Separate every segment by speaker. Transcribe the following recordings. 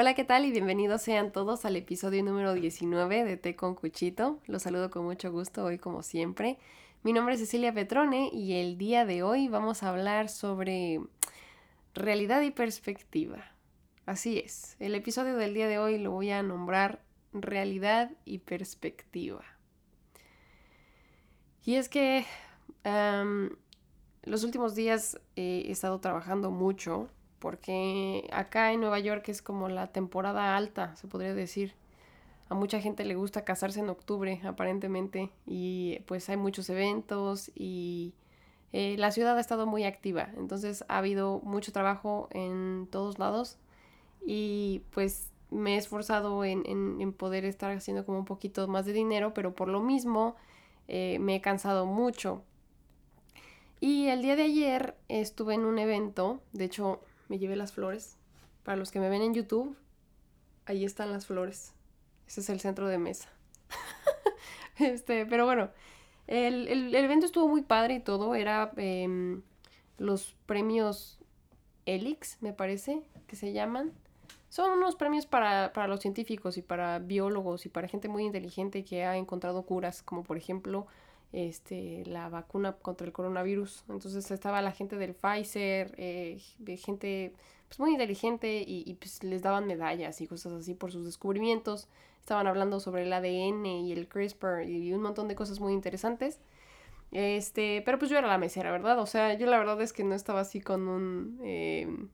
Speaker 1: Hola, ¿qué tal? Y bienvenidos sean todos al episodio número 19 de Té con Cuchito. Los saludo con mucho gusto hoy como siempre. Mi nombre es Cecilia Petrone y el día de hoy vamos a hablar sobre realidad y perspectiva. Así es, el episodio del día de hoy lo voy a nombrar realidad y perspectiva. Y es que los últimos días he estado trabajando mucho porque acá en Nueva York es como la temporada alta, se podría decir. A mucha gente le gusta casarse en octubre, aparentemente, y pues hay muchos eventos y eh, la ciudad ha estado muy activa, entonces ha habido mucho trabajo en todos lados y pues me he esforzado en, poder estar haciendo como un poquito más de dinero, pero por lo mismo eh, me he cansado mucho. Y el día de ayer estuve en un evento, de hecho me llevé las flores. Para los que me ven en YouTube, ahí están las flores. Ese es el centro de mesa. este, pero bueno, el, evento estuvo muy padre y todo. Era em, los premios Elix, me parece, que se llaman. Son unos premios para, para, los científicos y para biólogos y para gente muy inteligente que ha encontrado curas, como por ejemplo este, la vacuna contra el coronavirus. Entonces estaba la gente del Pfizer, eh, gente pues, muy inteligente y, pues les daban medallas y cosas así por sus descubrimientos. Estaban hablando sobre el ADN y el CRISPR y un montón de cosas muy interesantes. Este, pero pues yo era la mesera, ¿verdad? O sea, yo la verdad es que no estaba así con un... Em,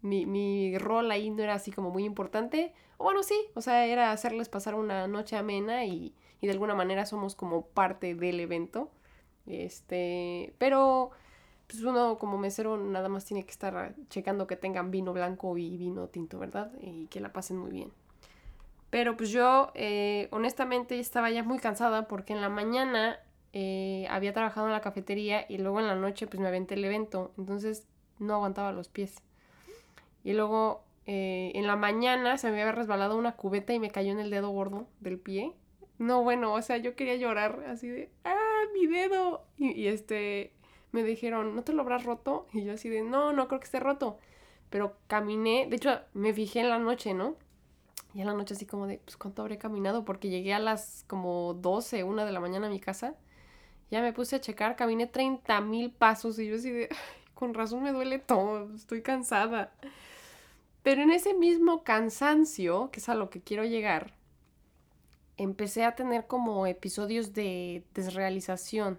Speaker 1: mi, mi rol ahí no era así como muy importante. O bueno, sí, o sea, era hacerles pasar una noche amena y, y de alguna manera somos como parte del evento. Este, pero pues uno como mesero nada más tiene que estar checando que tengan vino blanco y vino tinto, ¿verdad? Y que la pasen muy bien. Pero pues yo eh, honestamente estaba ya muy cansada porque en la mañana eh, había trabajado en la cafetería y luego en la noche pues me aventé el evento, entonces no aguantaba los pies. Y luego eh, en la mañana se me había resbalado una cubeta y me cayó en el dedo gordo del pie no, bueno, o sea, yo quería llorar así de, ah, mi dedo. Y, este, me dijeron, ¿no te lo habrás roto? Y yo así de, no, no creo que esté roto. Pero caminé, de hecho, me fijé en la noche, ¿no? Y en la noche así como de, pues, ¿cuánto habré caminado? Porque llegué a las como 12, una de la mañana a mi casa. Ya me puse a checar, caminé 30 mil pasos y yo así de, con razón me duele todo, estoy cansada. Pero en ese mismo cansancio, que es a lo que quiero llegar, empecé a tener como episodios de desrealización.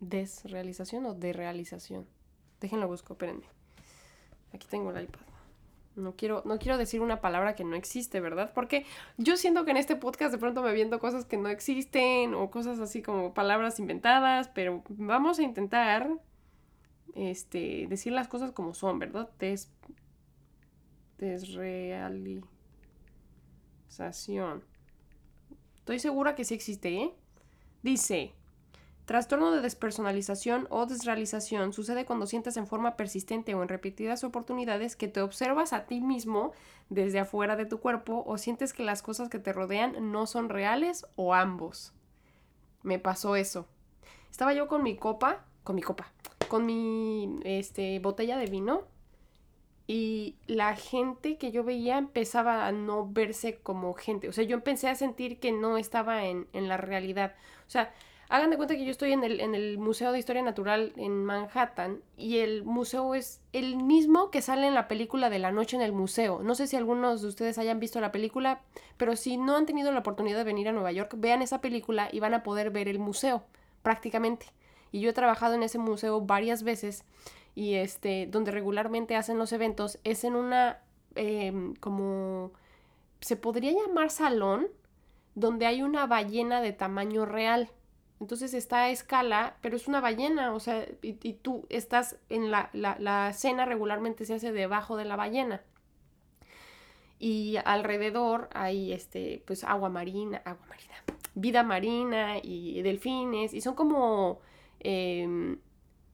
Speaker 1: ¿Desrealización o de realización? Déjenlo busco, espérenme. Aquí tengo el iPad. No quiero, no quiero decir una palabra que no existe, ¿verdad? Porque yo siento que en este podcast de pronto me viendo cosas que no existen o cosas así como palabras inventadas, pero vamos a intentar este, decir las cosas como son, ¿verdad? Des, desrealización. Estoy segura que sí existe, ¿eh? Dice, trastorno de despersonalización o desrealización sucede cuando sientes en forma persistente o en repetidas oportunidades que te observas a ti mismo desde afuera de tu cuerpo o sientes que las cosas que te rodean no son reales o ambos. Me pasó eso. Estaba yo con mi copa, con mi copa, con mi este, botella de vino y la gente que yo veía empezaba a no verse como gente. O sea, yo empecé a sentir que no estaba en, la realidad. O sea, hagan de cuenta que yo estoy en el, en el Museo de Historia Natural en Manhattan y el museo es el mismo que sale en la película de la noche en el museo. No sé si algunos de ustedes hayan visto la película, pero si no han tenido la oportunidad de venir a Nueva York, vean esa película y van a poder ver el museo prácticamente. Y yo he trabajado en ese museo varias veces y este, donde regularmente hacen los eventos, es en una, em, como, se podría llamar salón, donde hay una ballena de tamaño real. Entonces está a escala, pero es una ballena, o sea, y, tú estás en la, la, la, cena regularmente se hace debajo de la ballena. Y alrededor hay este, pues agua marina, agua marina, vida marina y delfines, y son como em,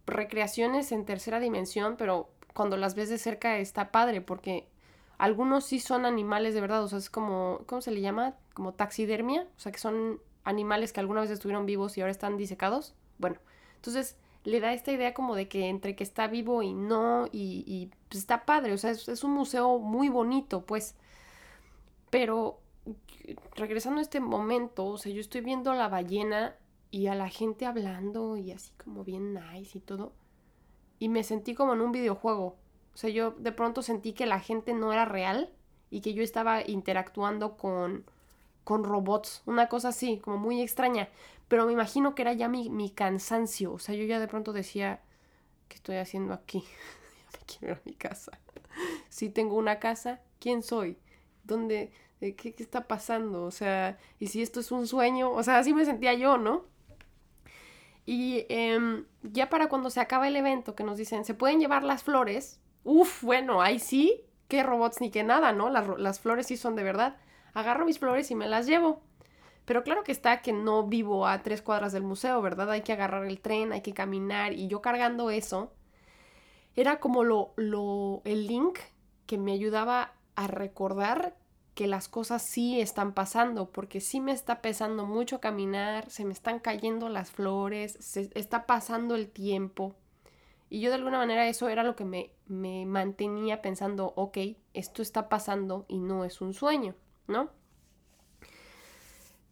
Speaker 1: recreaciones en tercera dimensión, pero cuando las ves de cerca está padre porque algunos sí son animales de verdad, o sea, es como, ¿cómo se le llama? Como taxidermia, o sea, que son animales que alguna vez estuvieron vivos y ahora están disecados. Bueno, entonces le da esta idea como de que entre que está vivo y no, y, y pues está padre, o sea, es, es, un museo muy bonito, pues. Pero regresando a este momento, o sea, yo estoy viendo la ballena y a la gente hablando y así como bien nice y todo. Y me sentí como en un videojuego. O sea, yo de pronto sentí que la gente no era real y que yo estaba interactuando con, con robots. Una cosa así, como muy extraña. Pero me imagino que era ya mi, mi cansancio. O sea, yo ya de pronto decía, ¿qué estoy haciendo aquí? me quiero ir a mi casa. si tengo una casa, ¿quién soy? ¿Dónde? ¿Qué, ¿Qué está pasando? O sea, ¿y si esto es un sueño? O sea, así me sentía yo, ¿no? Y em, ya para cuando se acaba el evento, que nos dicen, ¿se pueden llevar las flores? Uf, bueno, ahí sí, qué robots ni qué nada, ¿no? Las, las flores sí son de verdad. Agarro mis flores y me las llevo. Pero claro que está que no vivo a tres cuadras del museo, ¿verdad? Hay que agarrar el tren, hay que caminar. Y yo cargando eso, era como lo, lo, el link que me ayudaba a recordar que las cosas sí están pasando, porque sí me está pesando mucho caminar, se me están cayendo las flores, se está pasando el tiempo. Y yo de alguna manera eso era lo que me, me mantenía pensando, ok, esto está pasando y no es un sueño, ¿no?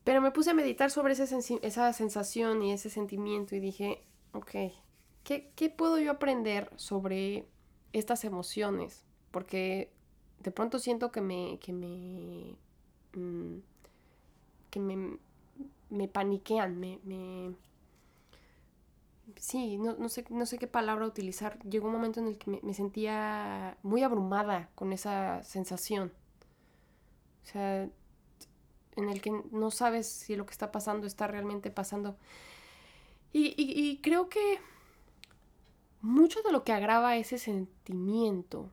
Speaker 1: Pero me puse a meditar sobre esa, esa sensación y ese sentimiento y dije, ok, ¿qué, ¿qué puedo yo aprender sobre estas emociones? Porque de pronto siento que me, que me, mm, que me, me paniquean, me, me sí, no, no, sé, no sé qué palabra utilizar. Llegó un momento en el que me, me, sentía muy abrumada con esa sensación. O sea, en el que no sabes si lo que está pasando está realmente pasando. Y, y, y creo que mucho de lo que agrava ese sentimiento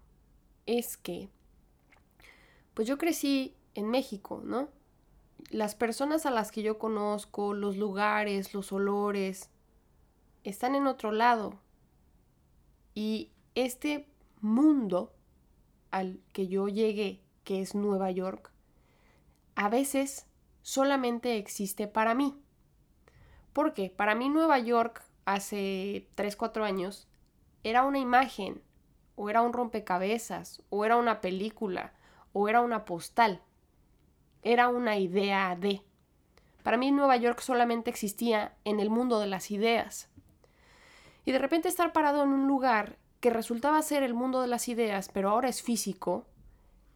Speaker 1: es que pues yo crecí en México, ¿no? Las personas a las que yo conozco, los lugares, los olores, están en otro lado. Y este mundo al que yo llegué, que es Nueva York, a veces solamente existe para mí. Porque para mí Nueva York hace 3, 4 años era una imagen, o era un rompecabezas, o era una película, o era una postal. Era una idea de. Para mí Nueva York solamente existía en el mundo de las ideas. Y de repente estar parado en un lugar que resultaba ser el mundo de las ideas, pero ahora es físico,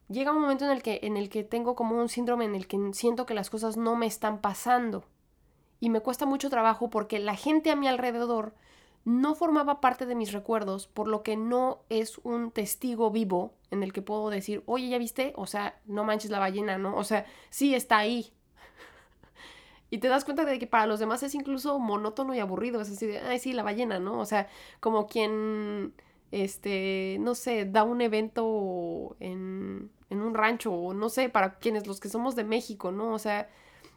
Speaker 1: llega un momento en el que, en el que tengo como un síndrome en el que siento que las cosas no me están pasando. Y me cuesta mucho trabajo porque la gente a mi alrededor no formaba parte de mis recuerdos, por lo que no es un testigo vivo en el que puedo decir, oye, ¿ya viste? O sea, no manches la ballena, ¿no? O sea, sí está ahí. y te das cuenta de que para los demás es incluso monótono y aburrido, es así de, ay, sí, la ballena, ¿no? O sea, como quien, este, no sé, da un evento en, en un rancho, o no sé, para quienes los que somos de México, ¿no? O sea,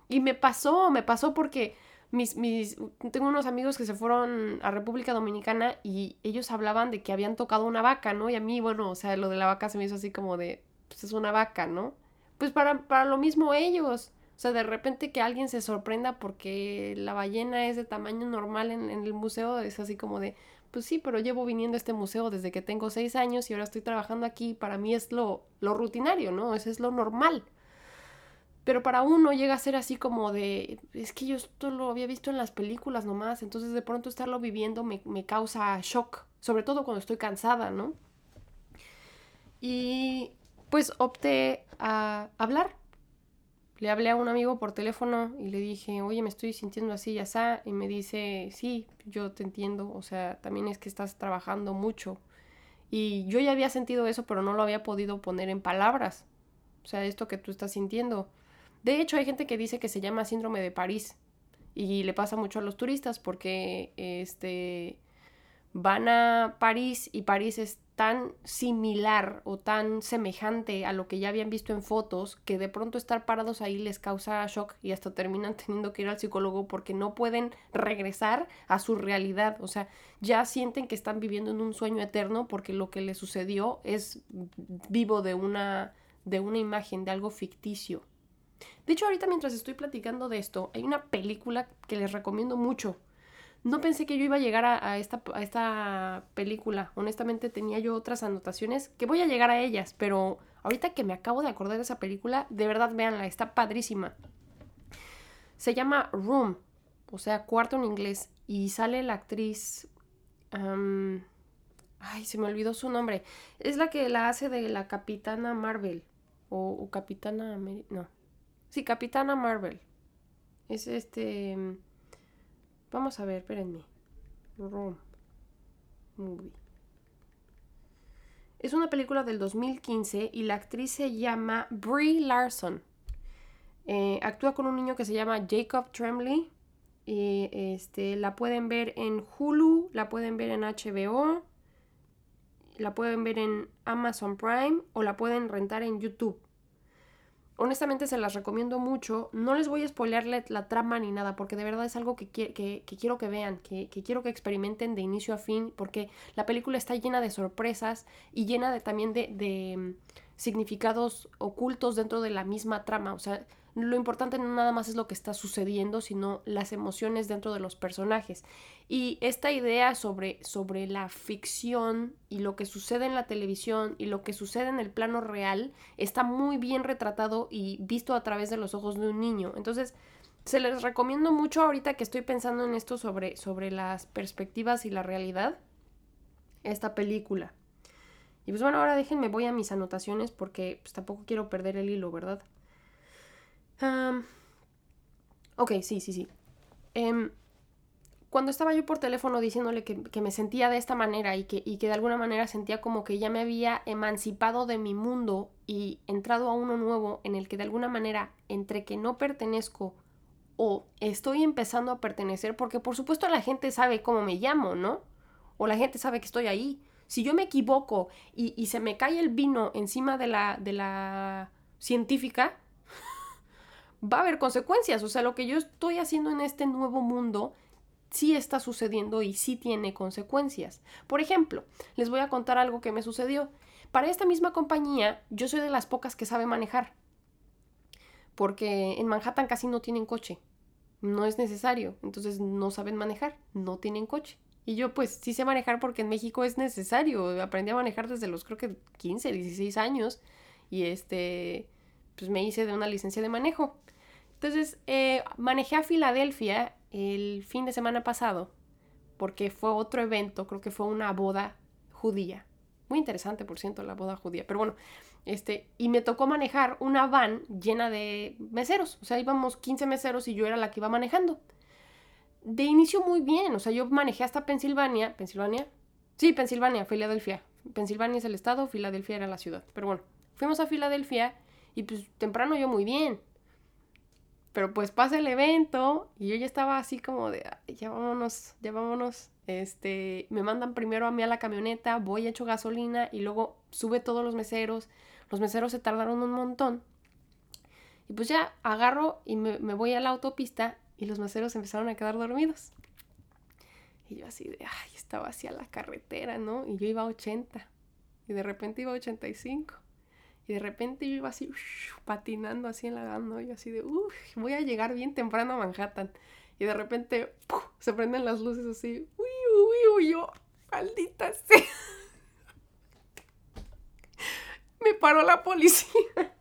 Speaker 1: y me pasó, me pasó porque mis, mis, tengo unos amigos que se fueron a República Dominicana y ellos hablaban de que habían tocado una vaca, ¿no? Y a mí, bueno, o sea, lo de la vaca se me hizo así como de, pues es una vaca, ¿no? Pues para, para lo mismo ellos. O sea, de repente que alguien se sorprenda porque la ballena es de tamaño normal en, en el museo, es así como de, pues sí, pero llevo viniendo a este museo desde que tengo seis años y ahora estoy trabajando aquí, para mí es lo, lo rutinario, ¿no? Eso es lo normal. Pero para uno llega a ser así como de, es que yo esto lo había visto en las películas nomás, entonces de pronto estarlo viviendo me, me causa shock, sobre todo cuando estoy cansada, ¿no? Y pues opté a hablar. Le hablé a un amigo por teléfono y le dije, oye, me estoy sintiendo así y así. Y me dice, sí, yo te entiendo. O sea, también es que estás trabajando mucho. Y yo ya había sentido eso, pero no lo había podido poner en palabras. O sea, esto que tú estás sintiendo. De hecho, hay gente que dice que se llama síndrome de París y le pasa mucho a los turistas porque este van a París y París es tan similar o tan semejante a lo que ya habían visto en fotos que de pronto estar parados ahí les causa shock y hasta terminan teniendo que ir al psicólogo porque no pueden regresar a su realidad, o sea, ya sienten que están viviendo en un sueño eterno porque lo que les sucedió es vivo de una de una imagen, de algo ficticio. De hecho, ahorita mientras estoy platicando de esto, hay una película que les recomiendo mucho. no pensé que yo iba a llegar a, esta, a esta película. Honestamente tenía yo otras anotaciones que voy a llegar a ellas, pero ahorita que me acabo de acordar de esa película, de verdad véanla, está padrísima. Se llama Room, o sea, cuarto en inglés, y sale la actriz... ay, se me olvidó su nombre. Es la que la hace de la Capitana Marvel. O, o Capitana... No. Sí, Capitana Marvel. Es este... Vamos a ver, espérenme. Room. Movie. Es una película del 2015 y la actriz se llama Brie Larson. Eh, actúa con un niño que se llama Jacob Tremblay. Y este, la pueden ver en Hulu, la pueden ver en HBO, la pueden ver en Amazon Prime o la pueden rentar en YouTube honestamente se las recomiendo mucho. No les voy a spoilearle la trama ni nada, porque de verdad es algo que, que, quiero que vean, que, quiero que experimenten de inicio a fin, porque la película está llena de sorpresas y llena de, también de, de mm, significados ocultos dentro de la misma trama. O sea, lo importante no nada más es lo que está sucediendo, sino las emociones dentro de los personajes. Y esta idea sobre, sobre la ficción y lo que sucede en la televisión y lo que sucede en el plano real está muy bien retratado y visto a través de los ojos de un niño. Entonces, se les recomiendo mucho ahorita que estoy pensando en esto sobre, sobre las perspectivas y la realidad, esta película. Y pues bueno, ahora déjenme, voy a mis anotaciones porque pues, tampoco quiero perder el hilo, ¿verdad? Ok, sí, sí, sí. Em, cuando estaba yo por teléfono diciéndole que, me sentía de esta manera y que, y que, de alguna manera sentía como que ya me había emancipado de mi mundo y entrado a uno nuevo en el que de alguna manera entre que no pertenezco o estoy empezando a pertenecer, porque por supuesto la gente sabe cómo me llamo, ¿no? O la gente sabe que estoy ahí. Si yo me equivoco y, y se me cae el vino encima de la, de la científica, va a haber consecuencias. O sea, lo que yo estoy haciendo en este nuevo mundo sí está sucediendo y sí tiene consecuencias. Por ejemplo, les voy a contar algo que me sucedió. Para esta misma compañía, yo soy de las pocas que sabe manejar. Porque en Manhattan casi no tienen coche. No es necesario. Entonces no saben manejar. No tienen coche. Y yo pues sí sé manejar porque en México es necesario. Aprendí a manejar desde los creo que 15, 16 años. Y este, pues me hice de una licencia de manejo. Entonces, eh, manejé a Filadelfia el fin de semana pasado porque fue otro evento, creo que fue una boda judía. Muy interesante, por cierto, la boda judía. Pero bueno, este, y me tocó manejar una van llena de meseros. O sea, íbamos 15 meseros y yo era la que iba manejando. De inicio muy bien, o sea, yo manejé hasta Pensilvania. ¿Pensilvania? Sí, Pensilvania, Filadelfia. Pensilvania es el estado, Filadelfia era la ciudad. Pero bueno, fuimos a Filadelfia y pues temprano yo muy bien. Pero pues pasa el evento y yo ya estaba así como de, ya vámonos, ya vámonos. Este, me mandan primero a mí a la camioneta, voy hecho gasolina y luego sube todos los meseros. Los meseros se tardaron un montón. Y pues ya agarro y me, me voy a la autopista y los meseros empezaron a quedar dormidos. Y yo así de, ay, estaba hacia la carretera, ¿no? Y yo iba a 80. Y de repente iba a 85. Y de repente yo iba así, patinando así en la gano, y así de, uff, voy a llegar bien temprano a Manhattan. Y de repente, se prenden las luces así, uy, uy, uy, yo, maldita sea. Me paró la policía.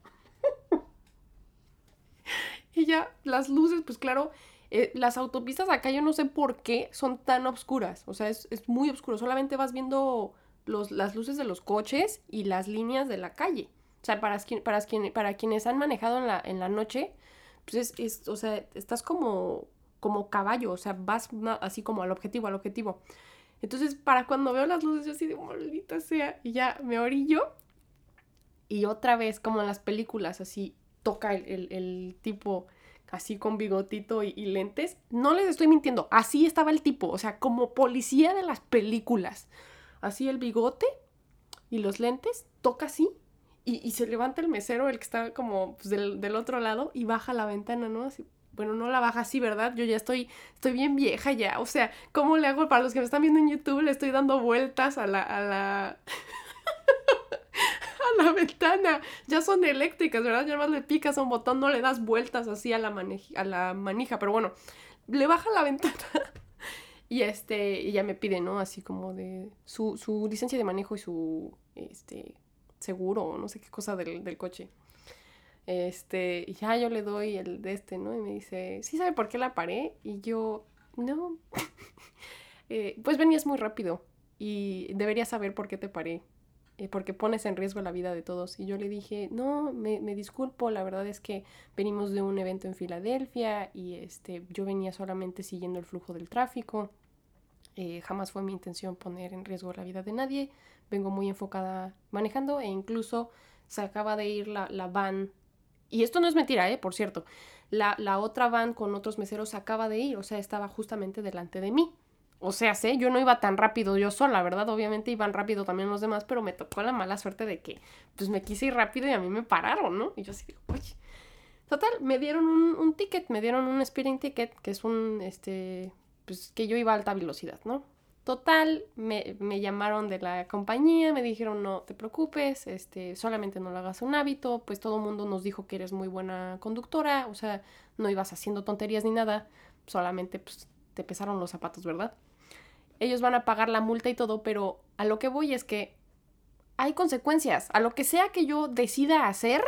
Speaker 1: y ya, las luces, pues claro, eh, las autopistas acá yo no sé por qué son tan oscuras. O sea, es, es muy oscuro. Solamente vas viendo los, las luces de los coches y las líneas de la calle. O sea, para, para, para quienes han manejado en la, en la noche, pues es, o sea, estás como, como caballo, o sea, vas así como al objetivo, al objetivo. Entonces, para cuando veo las luces, yo así de maldita sea, y ya me orillo. Y otra vez, como en las películas, así toca el, tipo así con bigotito y, y, lentes. No les estoy mintiendo, así estaba el tipo, o sea, como policía de las películas. Así el bigote y los lentes, toca así y, se levanta el mesero, el que está como pues, del, otro lado, y baja la ventana, ¿no? Así, bueno, no la baja así, ¿verdad? Yo ya estoy, estoy bien vieja ya. O sea, ¿cómo le hago? Para los que me están viendo en YouTube, le estoy dando vueltas a la... A la... a la ventana. Ya son eléctricas, ¿verdad? Ya más le picas a un botón, no le das vueltas así a la, a la manija. Pero bueno, le baja la ventana Y este, ella me pide, ¿no? Así como de su, su licencia de manejo y su este seguro o no sé qué cosa del, del coche. Este, y ya yo le doy el de este, ¿no? Y me dice, ¿sí sabe por qué la paré? Y yo, no. Eh, pues venías muy rápido y deberías saber por qué te paré. Eh, porque pones en riesgo la vida de todos. Y yo le dije, no, me, me, disculpo, la verdad es que venimos de un evento en Filadelfia y este, yo venía solamente siguiendo el flujo del tráfico. Eh, jamás fue mi intención poner en riesgo la vida de nadie. Vengo muy enfocada manejando e incluso se acaba de ir la, la van. Y esto no es mentira, ¿eh? Por cierto. La, la otra van con otros meseros se acaba de ir, o sea, estaba justamente delante de mí. O sea, sé, yo no iba tan rápido yo sola, ¿verdad? Obviamente iban rápido también los demás, pero me tocó la mala suerte de que, pues me quise ir rápido y a mí me pararon, ¿no? Y yo así digo, oye. Total, me dieron un, un ticket, me dieron un speeding ticket, que es un, este, pues que yo iba a alta velocidad, ¿no? Total, me, me, llamaron de la compañía, me dijeron no te preocupes, este, solamente no lo hagas un hábito, pues todo el mundo nos dijo que eres muy buena conductora, o sea, no ibas haciendo tonterías ni nada, solamente pues te pesaron los zapatos, ¿verdad? ellos van a pagar la multa y todo, pero a lo que voy es que hay consecuencias. A lo que sea que yo decida hacer,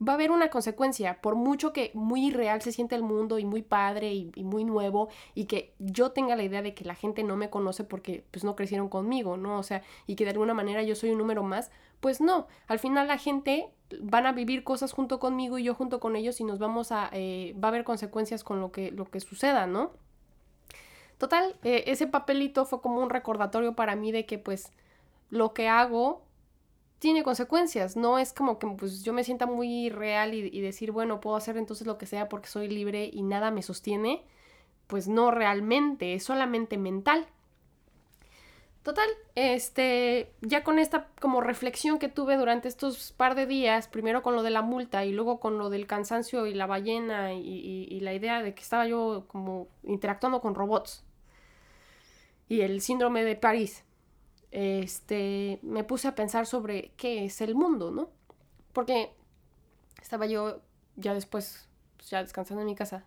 Speaker 1: va a haber una consecuencia. Por mucho que muy real se siente el mundo y muy padre y, muy nuevo y que yo tenga la idea de que la gente no me conoce porque pues no crecieron conmigo, ¿no? O sea, y que de alguna manera yo soy un número más, pues no. Al final la gente van a vivir cosas junto conmigo y yo junto con ellos y nos vamos a... Eh, va a haber consecuencias con lo que, lo que suceda, ¿no? Total, eh, ese papelito fue como un recordatorio para mí de que pues lo que hago tiene consecuencias, no es como que pues yo me sienta muy real y, decir, bueno, puedo hacer entonces lo que sea porque soy libre y nada me sostiene, pues no realmente, es solamente mental. Total, este, ya con esta como reflexión que tuve durante estos par de días, primero con lo de la multa y luego con lo del cansancio y la ballena y la idea de que estaba yo como interactuando con robots, y el síndrome de París, este, me puse a pensar sobre qué es el mundo, ¿no? Porque estaba yo ya después, pues ya descansando en mi casa,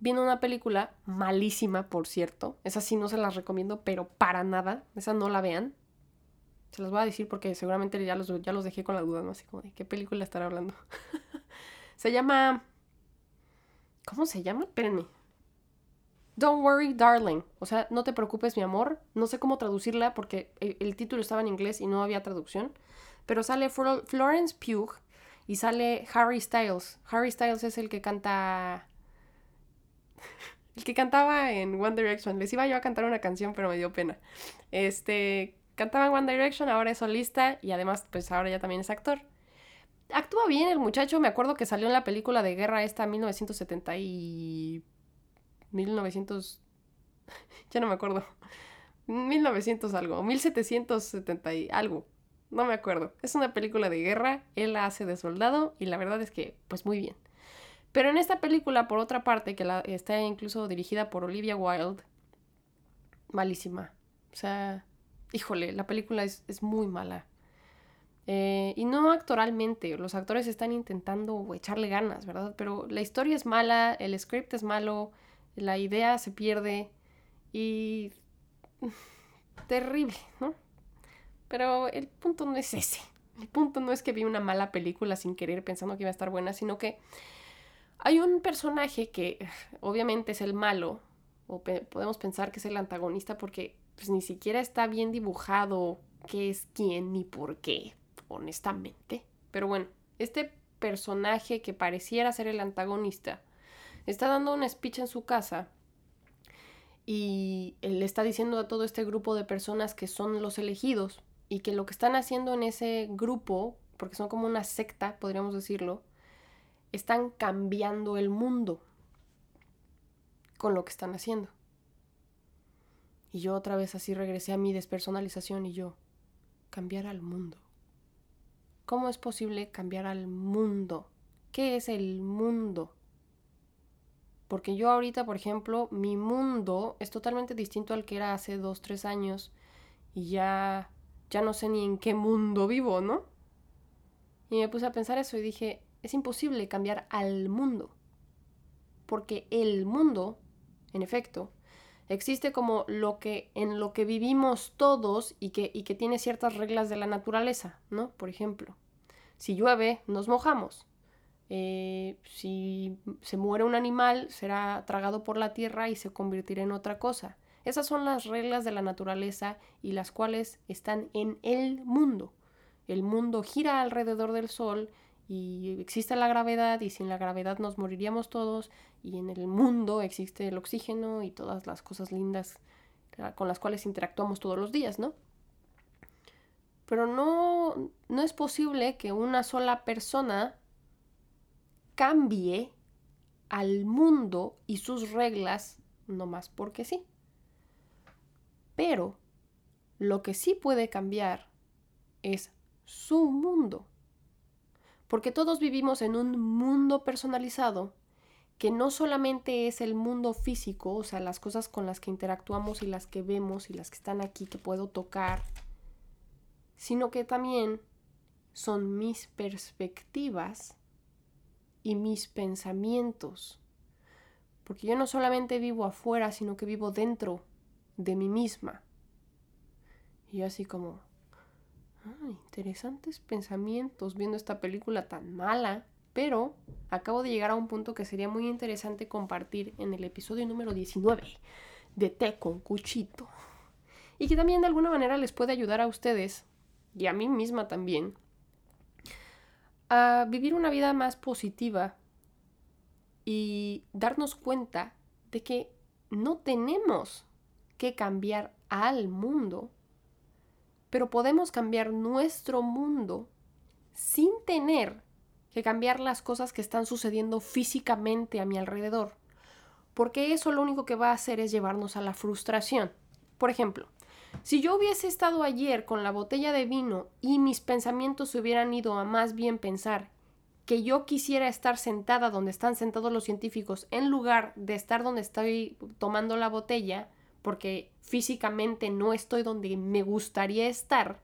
Speaker 1: viendo una película malísima, por cierto. Esa sí no se las recomiendo, pero para nada. Esa no la vean. Se las voy a decir porque seguramente ya los, ya los dejé con la duda, ¿no? Así como de qué película estará hablando. se llama... ¿Cómo se llama? Espérenme. Don't worry, darling. O sea, no te preocupes, mi amor. No sé cómo traducirla porque el, el título estaba en inglés y no había traducción. Pero sale Florence Pugh y sale Harry Styles. Harry Styles es el que canta. El que cantaba en One Direction. Les iba yo a cantar una canción, pero me dio pena. Este. Cantaba en One Direction, ahora es solista y además, pues ahora ya también es actor. Actúa bien el muchacho, me acuerdo que salió en la película de guerra esta 1970 y 1900, ya no me acuerdo, 1900 algo, 1770 y algo, no me acuerdo. Es una película de guerra, él la hace de soldado y la verdad es que, pues muy bien. Pero en esta película, por otra parte, que está incluso dirigida por Olivia Wilde, malísima. O sea, híjole, la película es, es muy mala. Eh, y no actoralmente, los actores están intentando echarle ganas, ¿verdad? Pero la historia es mala, el script es malo, la idea se pierde y terrible, ¿no? Pero el punto no es ese. El punto no es que vi una mala película sin querer pensando que iba a estar buena, sino que hay un personaje que obviamente es el malo, o podemos pensar que es el antagonista porque pues ni siquiera está bien dibujado qué es quién ni por qué, honestamente. Pero bueno, este personaje que pareciera ser el antagonista está dando un speech en su casa y le está diciendo a todo este grupo de personas que son los elegidos y que lo que están haciendo en ese grupo, porque son como una secta, podríamos decirlo, están cambiando el mundo con lo que están haciendo. Y yo otra vez así regresé a mi despersonalización y yo, cambiar al mundo. ¿Cómo es posible cambiar al mundo? ¿Qué es el mundo? Porque yo ahorita, por ejemplo, mi mundo es totalmente distinto al que era hace dos, tres años y ya, ya no sé ni en qué mundo vivo, ¿no? Y me puse a pensar eso y dije, es imposible cambiar al mundo. Porque el mundo, en efecto, Existe como lo que en lo que vivimos todos y que, y que tiene ciertas reglas de la naturaleza, ¿no? Por ejemplo, si llueve, nos mojamos. Eh, si se muere un animal, será tragado por la tierra y se convertirá en otra cosa. Esas son las reglas de la naturaleza y las cuales están en el mundo. El mundo gira alrededor del Sol y existe la gravedad y sin la gravedad nos moriríamos todos y en el mundo existe el oxígeno y todas las cosas lindas con las cuales interactuamos todos los días, ¿no? Pero no, no es posible que una sola persona cambie al mundo y sus reglas nomás porque sí. Pero lo que sí puede cambiar es su mundo. Porque todos vivimos en un mundo personalizado que no solamente es el mundo físico, o sea, las cosas con las que interactuamos y las que vemos y las que están aquí que puedo tocar, sino que también son mis perspectivas y mis pensamientos. Porque yo no solamente vivo afuera, sino que vivo dentro de mí misma. Y así como, ah, interesantes pensamientos viendo esta película tan mala, pero acabo de llegar a un punto que sería muy interesante compartir en el episodio número 19 de Té con Cuchito. Y que también de alguna manera les puede ayudar a ustedes, y a mí misma también, a vivir una vida más positiva y darnos cuenta de que no tenemos que cambiar al mundo, pero podemos cambiar nuestro mundo sin tener que cambiar las cosas que están sucediendo físicamente a mi alrededor, porque eso lo único que va a hacer es llevarnos a la frustración. Por ejemplo, si yo hubiese estado ayer con la botella de vino y mis pensamientos se hubieran ido a más bien pensar que yo quisiera estar sentada donde están sentados los científicos en lugar de estar donde estoy tomando la botella, porque físicamente no estoy donde me gustaría estar,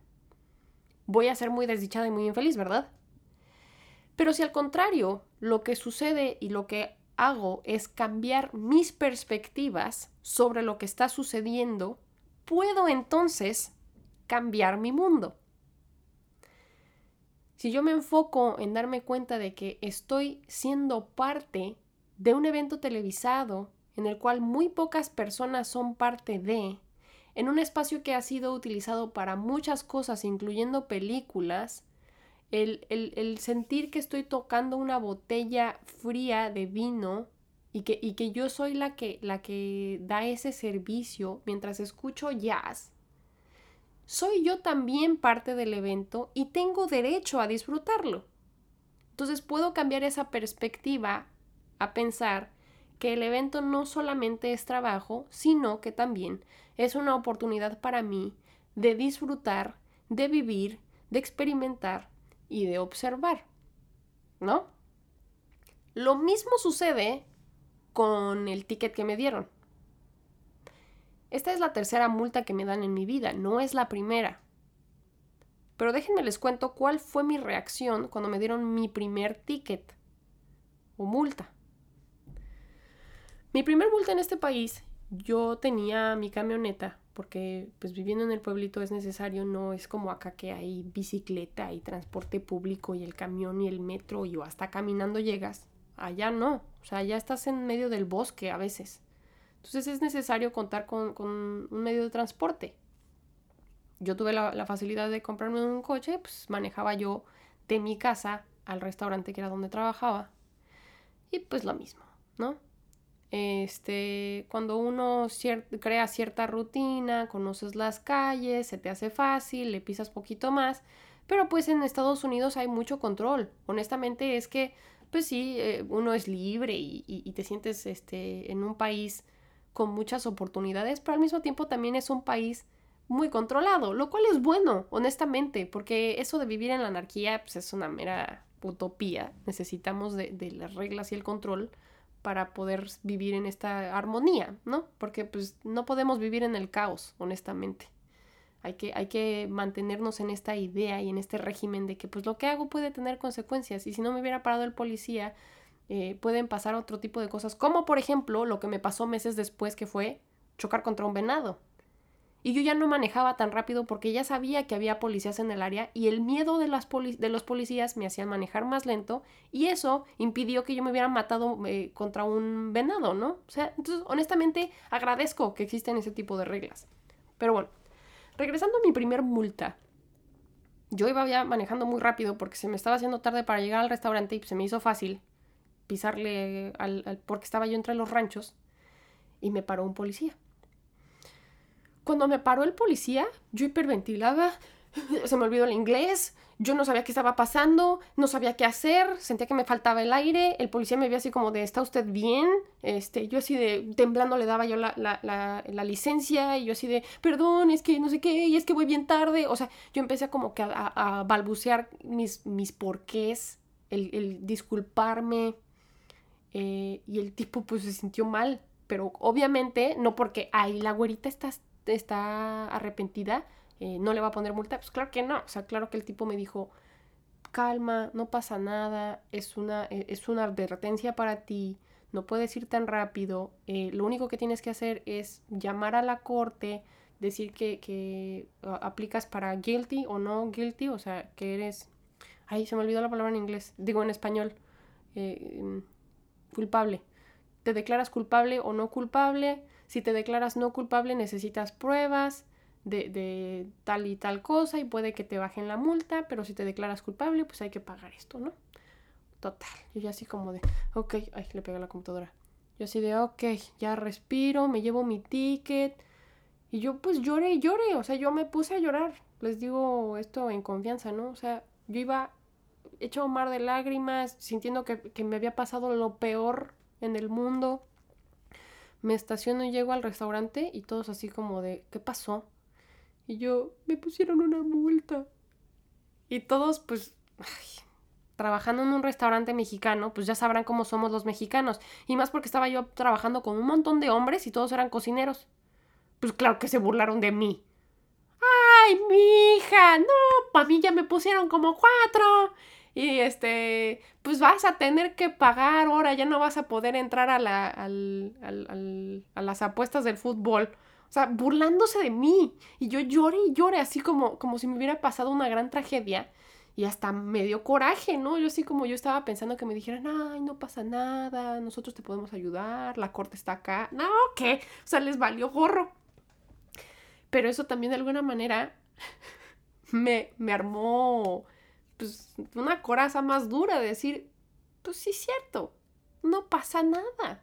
Speaker 1: voy a ser muy desdichada y muy infeliz, ¿verdad? Pero si al contrario, lo que sucede y lo que hago es cambiar mis perspectivas sobre lo que está sucediendo, puedo entonces cambiar mi mundo. Si yo me enfoco en darme cuenta de que estoy siendo parte de un evento televisado en el cual muy pocas personas son parte de, en un espacio que ha sido utilizado para muchas cosas, incluyendo películas, el, el, sentir que estoy tocando una botella fría de vino y que, y que yo soy la que, la que da ese servicio mientras escucho jazz, soy yo también parte del evento y tengo derecho a disfrutarlo. Entonces puedo cambiar esa perspectiva a pensar que el evento no solamente es trabajo, sino que también es una oportunidad para mí de disfrutar, de vivir, de experimentar y de observar. ¿No? Lo mismo sucede con el ticket que me dieron. Esta es la tercera multa que me dan en mi vida, no es la primera. Pero déjenme les cuento cuál fue mi reacción cuando me dieron mi primer ticket o multa. Mi primer multa en este país, yo tenía mi camioneta, porque pues viviendo en el pueblito es necesario, no es como acá que hay bicicleta y transporte público y el camión y el metro y hasta caminando llegas. Allá no, o sea, ya estás en medio del bosque a veces. Entonces es necesario contar con, un medio de transporte. Yo tuve la, facilidad de comprarme un coche, pues manejaba yo de mi casa al restaurante que era donde trabajaba. Y pues lo mismo, ¿no? Este, cuando uno crea cierta rutina, conoces las calles, se te hace fácil, le pisas poquito más, pero pues en Estados Unidos hay mucho control. Honestamente es que pues sí, eh, uno es libre y, te sientes este, en un país con muchas oportunidades, pero al mismo tiempo también es un país muy controlado, lo cual es bueno, honestamente, porque eso de vivir en la anarquía pues, es una mera utopía. Necesitamos de, de, las reglas y el control para poder vivir en esta armonía, ¿no? Porque pues no podemos vivir en el caos, honestamente. Hay que, hay que mantenernos en esta idea y en este régimen de que pues lo que hago puede tener consecuencias y si no me hubiera parado el policía eh, pueden pasar otro tipo de cosas, como por ejemplo lo que me pasó meses después que fue chocar contra un venado. Y yo ya no manejaba tan rápido porque ya sabía que había policías en el área y el miedo de, las de los policías me hacía manejar más lento y eso impidió que yo me hubiera matado eh, contra un venado, ¿no? O sea, entonces honestamente agradezco que existen ese tipo de reglas. Pero bueno, regresando a mi primer multa, yo iba ya manejando muy rápido porque se me estaba haciendo tarde para llegar al restaurante y se me hizo fácil pisarle al, porque estaba yo entre los ranchos y me paró un policía. Cuando me paró el policía, yo hiperventilaba, se me olvidó el inglés, yo no sabía qué estaba pasando, no sabía qué hacer, sentía que me faltaba el aire, el policía me vio así como de, ¿está usted bien? Este, yo así de, temblando le daba yo la, la, la, licencia y yo así de, perdón, es que no sé qué, y es que voy bien tarde, o sea, yo empecé como que a, balbucear mis, mis porqués, el, el disculparme, eh, y el tipo pues se sintió mal, pero obviamente no porque, ay, la güerita está, está arrepentida, eh, no le va a poner multa. Pues claro que no. O sea, claro que el tipo me dijo, calma, no pasa nada, es una, e, es una advertencia para ti, no puedes ir tan rápido. Eh, lo único que tienes que hacer es llamar a la corte, decir que, que aplicas para guilty o no guilty, o sea, que eres... Ay, se me olvidó la palabra en inglés, digo en español. Eh, culpable. Te declaras culpable o no culpable. Si te declaras no culpable necesitas pruebas de, tal y tal cosa y puede que te bajen la multa, pero si te declaras culpable, pues hay que pagar esto, ¿no? Total. Yo ya así como de, ok, ay, le pegué la computadora. Yo así de, ok, ya respiro, me llevo mi ticket. Y yo pues lloré y lloré, o sea, yo me puse a llorar. Les digo esto en confianza, ¿no? O sea, yo iba hecho mar de lágrimas, sintiendo que, que me había pasado lo peor en el mundo. Me estaciono y llego al restaurante y todos así como de, ¿qué pasó? Y yo, me pusieron una multa. Y todos, pues, trabajando en un restaurante mexicano, pues ya sabrán cómo somos los mexicanos. Y más porque estaba yo trabajando con un montón de hombres y todos eran cocineros. Pues claro que se burlaron de mí. ¡Ay, mi hija! No, para mí ya me pusieron como cuatro. Y este, pues vas a tener que pagar ahora, ya no vas a poder entrar a, la, a las apuestas del fútbol. O sea, burlándose de mí. Y yo lloré y lloré, así como, como si me hubiera pasado una gran tragedia. Y hasta me dio coraje, ¿no? Yo así como yo estaba pensando que me dijeran, ay, no pasa nada, nosotros te podemos ayudar, la corte está acá. No, ¿qué? O sea, les valió gorro. Pero eso también de alguna manera me, me armó pues, una coraza más dura de decir, pues sí es cierto, no pasa nada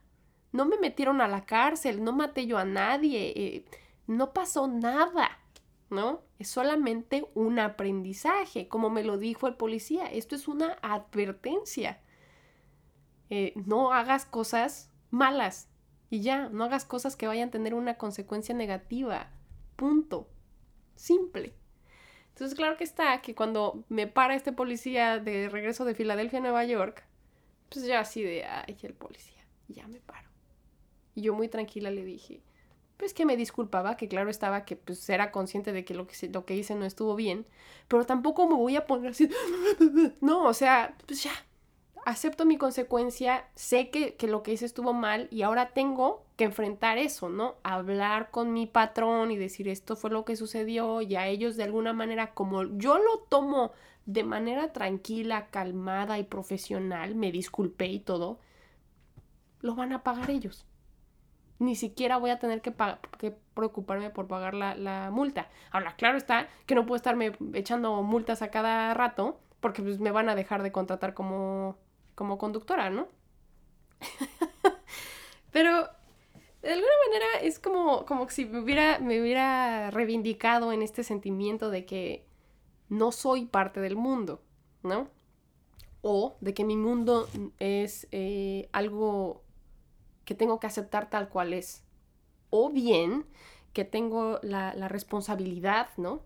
Speaker 1: no me metieron a la cárcel, no maté yo a nadie, eh, no pasó nada, ¿no? Es solamente un aprendizaje, como me lo dijo el policía, esto es una advertencia. Eh, no hagas cosas malas y ya, no hagas cosas que vayan a tener una consecuencia negativa, punto, simple. Entonces, claro que está que cuando me para este policía de regreso de Filadelfia a Nueva York, pues ya así de, ay, el policía, ya me paro. Y yo muy tranquila le dije, pues que me disculpaba, que claro estaba que pues era consciente de que lo que, lo que hice no estuvo bien, pero tampoco me voy a poner así, no, o sea, pues ya, acepto mi consecuencia, sé que, que, lo que hice estuvo mal y ahora tengo que enfrentar eso, ¿no? Hablar con mi patrón y decir esto fue lo que sucedió y a ellos de alguna manera, como yo lo tomo de manera tranquila, calmada y profesional, me disculpé y todo, lo van a pagar ellos ni siquiera voy a tener que, preocuparme por pagar la, multa. Ahora, claro está que no puedo estarme echando multas a cada rato porque pues, me van a dejar de contratar como, conductora, ¿no? Pero de alguna manera es como, como si me hubiera, me hubiera reivindicado en este sentimiento de que no soy parte del mundo, ¿no? O de que mi mundo es eh, algo que tengo que aceptar tal cual es. O bien que tengo la, responsabilidad, ¿no?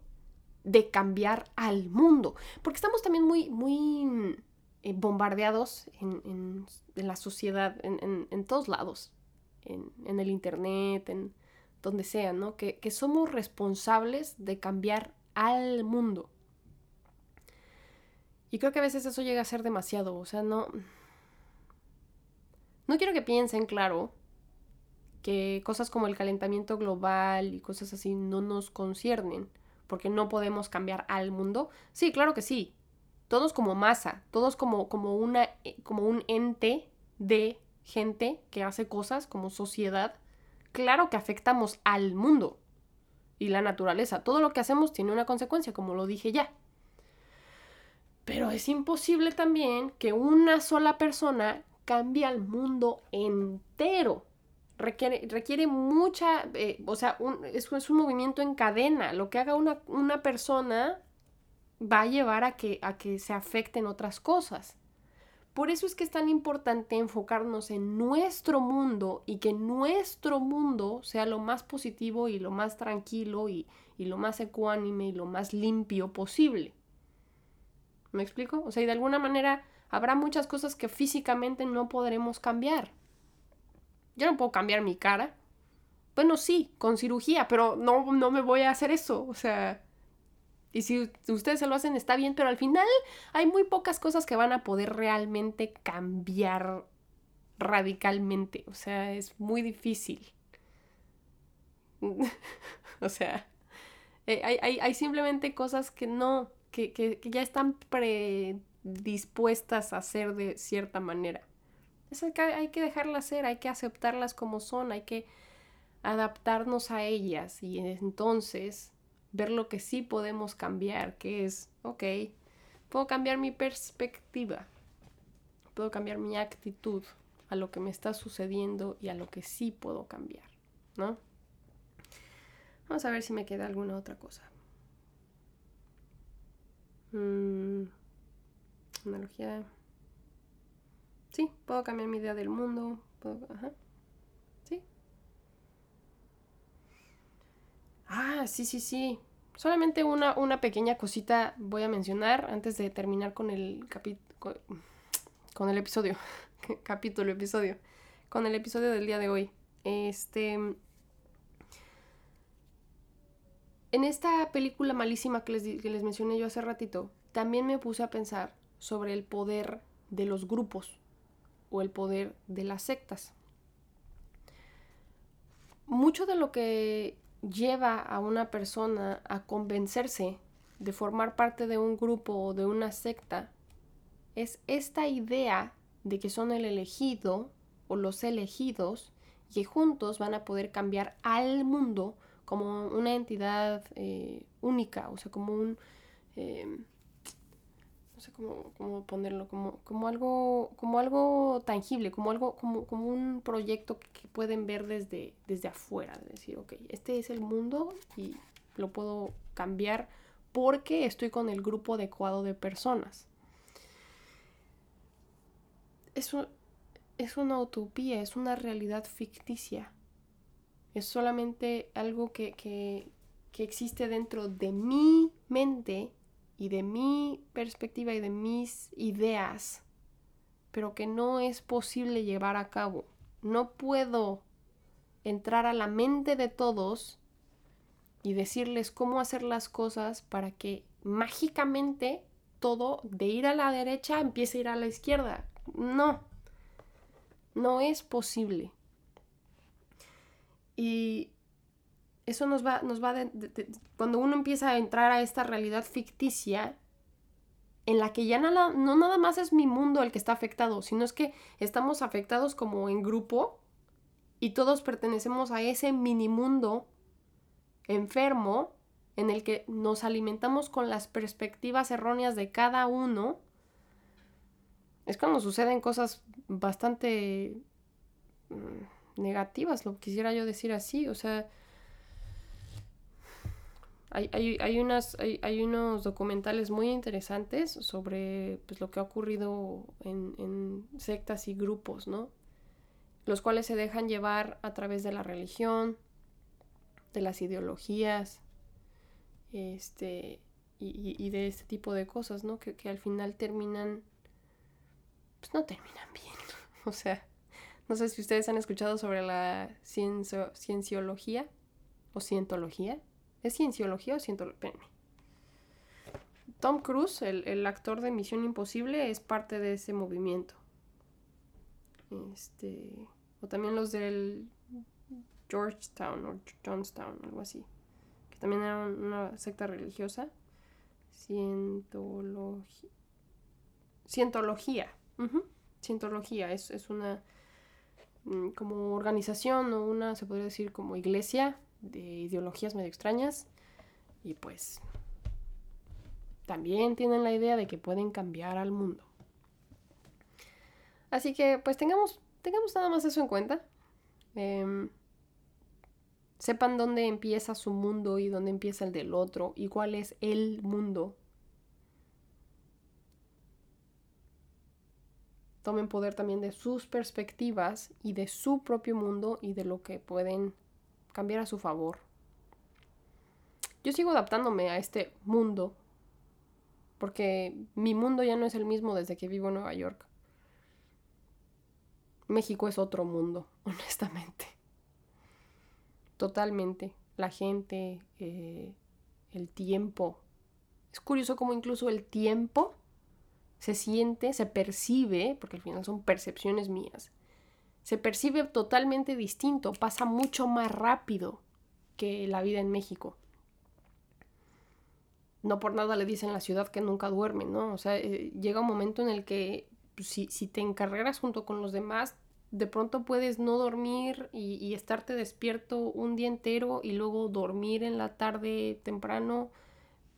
Speaker 1: De cambiar al mundo. Porque estamos también muy, muy eh, bombardeados en, la sociedad, en, todos lados, en, el internet, en donde sea, ¿no? Que, que somos responsables de cambiar al mundo. Y creo que a veces eso llega a ser demasiado, o sea, no, no quiero que piensen, claro, que cosas como el calentamiento global y cosas así no nos conciernen, porque no podemos cambiar al mundo. Sí, claro que sí. Todos como masa, todos como, como, una, como un ente de gente que hace cosas como sociedad. Claro que afectamos al mundo y la naturaleza. Todo lo que hacemos tiene una consecuencia, como lo dije ya. Pero es imposible también que una sola persona cambie al mundo entero requiere, requiere mucha, eh, o sea, un, es, es, un movimiento en cadena. Lo que haga una, una persona va a llevar a que, a que se afecten otras cosas. Por eso es que es tan importante enfocarnos en nuestro mundo y que nuestro mundo sea lo más positivo y lo más tranquilo y, y lo más ecuánime y lo más limpio posible. ¿Me explico? O sea, y de alguna manera habrá muchas cosas que físicamente no podremos cambiar. Yo no puedo cambiar mi cara. Bueno, sí, con cirugía, pero no, no me voy a hacer eso. O sea, y si ustedes se lo hacen está bien, pero al final hay muy pocas cosas que van a poder realmente cambiar radicalmente. O sea, es muy difícil. o sea, eh, hay, hay, simplemente cosas que no, que, que, que ya están predispuestas a hacer de cierta manera que hay que dejarlas ser, hay que aceptarlas como son, hay que adaptarnos a ellas y entonces ver lo que sí podemos cambiar, que es, ok, puedo cambiar mi perspectiva, puedo cambiar mi actitud a lo que me está sucediendo y a lo que sí puedo cambiar, ¿no? Vamos a ver si me queda alguna otra cosa. Mm, analogía. Sí, puedo cambiar mi idea del mundo. Ajá. Sí. Ah, sí, sí, sí. Solamente una, una pequeña cosita voy a mencionar antes de terminar con el capítulo. Con el episodio. capítulo, episodio. Con el episodio del día de hoy. Este. En esta película malísima que les, que les mencioné yo hace ratito, también me puse a pensar sobre el poder de los grupos o el poder de las sectas. Mucho de lo que lleva a una persona a convencerse de formar parte de un grupo o de una secta es esta idea de que son el elegido o los elegidos y que juntos van a poder cambiar al mundo como una entidad eh, única, o sea, como un... Eh, no sé cómo, ponerlo, como, como, algo, como algo tangible, como algo, como, como un proyecto que, pueden ver desde, desde afuera, de decir, ok, este es el mundo y lo puedo cambiar porque estoy con el grupo adecuado de personas. Eso es una utopía, es una realidad ficticia. Es solamente algo que, que, que existe dentro de mi mente y de mi perspectiva y de mis ideas, pero que no es posible llevar a cabo. No puedo entrar a la mente de todos y decirles cómo hacer las cosas para que mágicamente todo de ir a la derecha empiece a ir a la izquierda. No, no es posible. Y eso nos va, nos va cuando uno empieza a entrar a esta realidad ficticia, en la que ya nada, no nada más es mi mundo el que está afectado, sino es que estamos afectados como en grupo y todos pertenecemos a ese mini mundo enfermo en el que nos alimentamos con las perspectivas erróneas de cada uno. Es cuando suceden cosas bastante mm, negativas, lo quisiera yo decir así, o sea, hay, hay, hay, unas, hay, hay, unos documentales muy interesantes sobre pues, lo que ha ocurrido en, en, sectas y grupos, ¿no? Los cuales se dejan llevar a través de la religión, de las ideologías, este, y, y de este tipo de cosas, ¿no? Que, que, al final terminan, pues no terminan bien. o sea, no sé si ustedes han escuchado sobre la cienciología o cientología ¿Es cienciología o cientología? Tom Cruise, el, actor de Misión Imposible, es parte de ese movimiento. Este, o también los del Georgetown o Johnstown, algo así. Que también era una secta religiosa. Cientología. Cientología. Cientología es, es una mm, como organización o una, se podría decir, como iglesia de ideologías medio extrañas. Y pues también tienen la idea de que pueden cambiar al mundo. Así que pues tengamos, tengamos nada más eso en cuenta. Em, sepan dónde empieza su mundo y dónde empieza el del otro y cuál es el mundo. Tomen poder también de sus perspectivas y de su propio mundo y de lo que pueden cambiar a su favor. Yo sigo adaptándome a este mundo porque mi mundo ya no es el mismo desde que vivo en Nueva York. México es otro mundo, honestamente. Totalmente. La gente, eh, el tiempo. Es curioso cómo incluso el tiempo se siente, se percibe, porque al final son percepciones mías, se percibe totalmente distinto, pasa mucho más rápido que la vida en México no por nada le dicen la ciudad que nunca duerme, ¿no? O sea, eh, llega un momento en el que pues, si, si, te encarreras junto con los demás, de pronto puedes no dormir y, estarte despierto un día entero y luego dormir en la tarde temprano.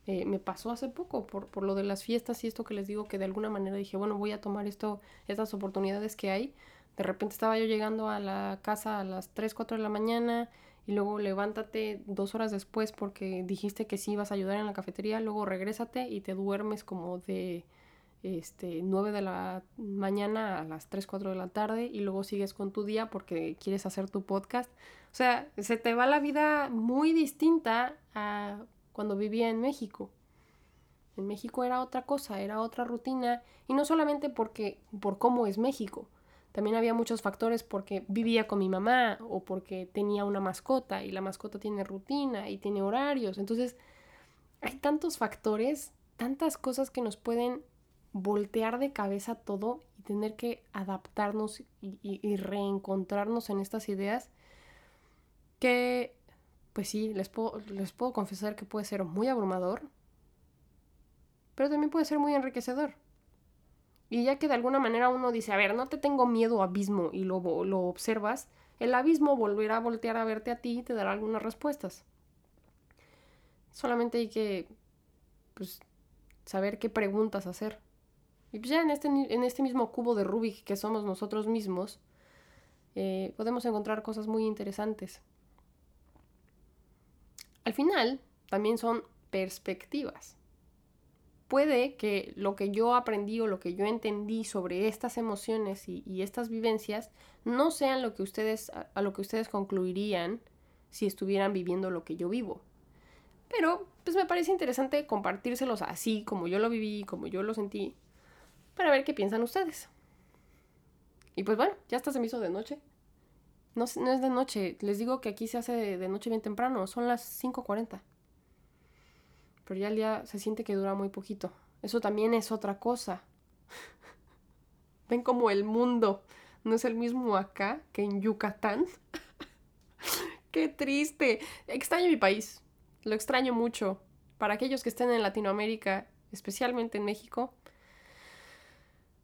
Speaker 1: Eh, me pasó hace poco por, por lo de las fiestas y esto que les digo que de alguna manera dije, bueno, voy a tomar esto, estas oportunidades que hay. De repente estaba yo llegando a la casa a las 3, 4 de la mañana y luego levántate dos horas después porque dijiste que sí ibas a ayudar en la cafetería, luego regrésate y te duermes como de este 9 de la mañana a las 3, 4 de la tarde y luego sigues con tu día porque quieres hacer tu podcast. O sea, se te va la vida muy distinta a cuando vivía en México. En México era otra cosa, era otra rutina y no solamente porque por cómo es México, también había muchos factores porque vivía con mi mamá o porque tenía una mascota y la mascota tiene rutina y tiene horarios. Entonces, hay tantos factores, tantas cosas que nos pueden voltear de cabeza todo y tener que adaptarnos y, reencontrarnos en estas ideas que, pues sí, les puedo, les puedo confesar que puede ser muy abrumador, pero también puede ser muy enriquecedor. Y ya que de alguna manera uno dice, a ver, no te tengo miedo abismo y lo, lo observas, el abismo volverá a voltear a verte a ti y te dará algunas respuestas. Solamente hay que pues, saber qué preguntas hacer. Y pues ya en este, en este mismo cubo de Rubik que somos nosotros mismos, eh, podemos encontrar cosas muy interesantes. Al final, también son perspectivas puede que lo que yo aprendí o lo que yo entendí sobre estas emociones y, estas vivencias no sean lo que ustedes, a, lo que ustedes concluirían si estuvieran viviendo lo que yo vivo. Pero, pues me parece interesante compartírselos así, como yo lo viví, como yo lo sentí, para ver qué piensan ustedes. Y pues bueno, ya hasta se me hizo de noche. No, es de noche, les digo que aquí se hace de, de noche bien temprano, son las 5.40 pero ya el día se siente que dura muy poquito. Eso también es otra cosa. Ven como el mundo no es el mismo acá que en Yucatán. Qué triste. Extraño mi país. Lo extraño mucho. Para aquellos que estén en Latinoamérica, especialmente en México,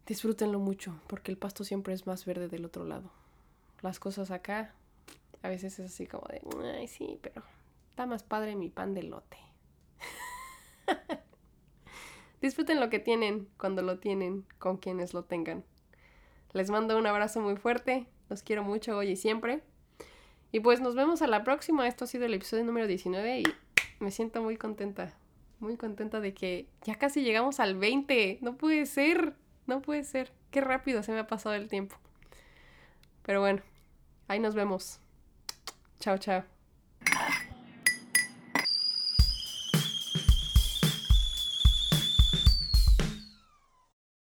Speaker 1: disfrútenlo mucho, porque el pasto siempre es más verde del otro lado. Las cosas acá, a veces es así como de, ay, sí, pero está más padre mi pan de lote. Disfruten lo que tienen cuando lo tienen con quienes lo tengan. Les mando un abrazo muy fuerte, los quiero mucho hoy y siempre. Y pues nos vemos a la próxima. Esto ha sido el episodio número 19 y me siento muy contenta. Muy contenta de que ya casi llegamos al 20. No puede ser. No puede ser. Qué rápido se me ha pasado el tiempo. Pero bueno, ahí nos vemos. Chao, chao.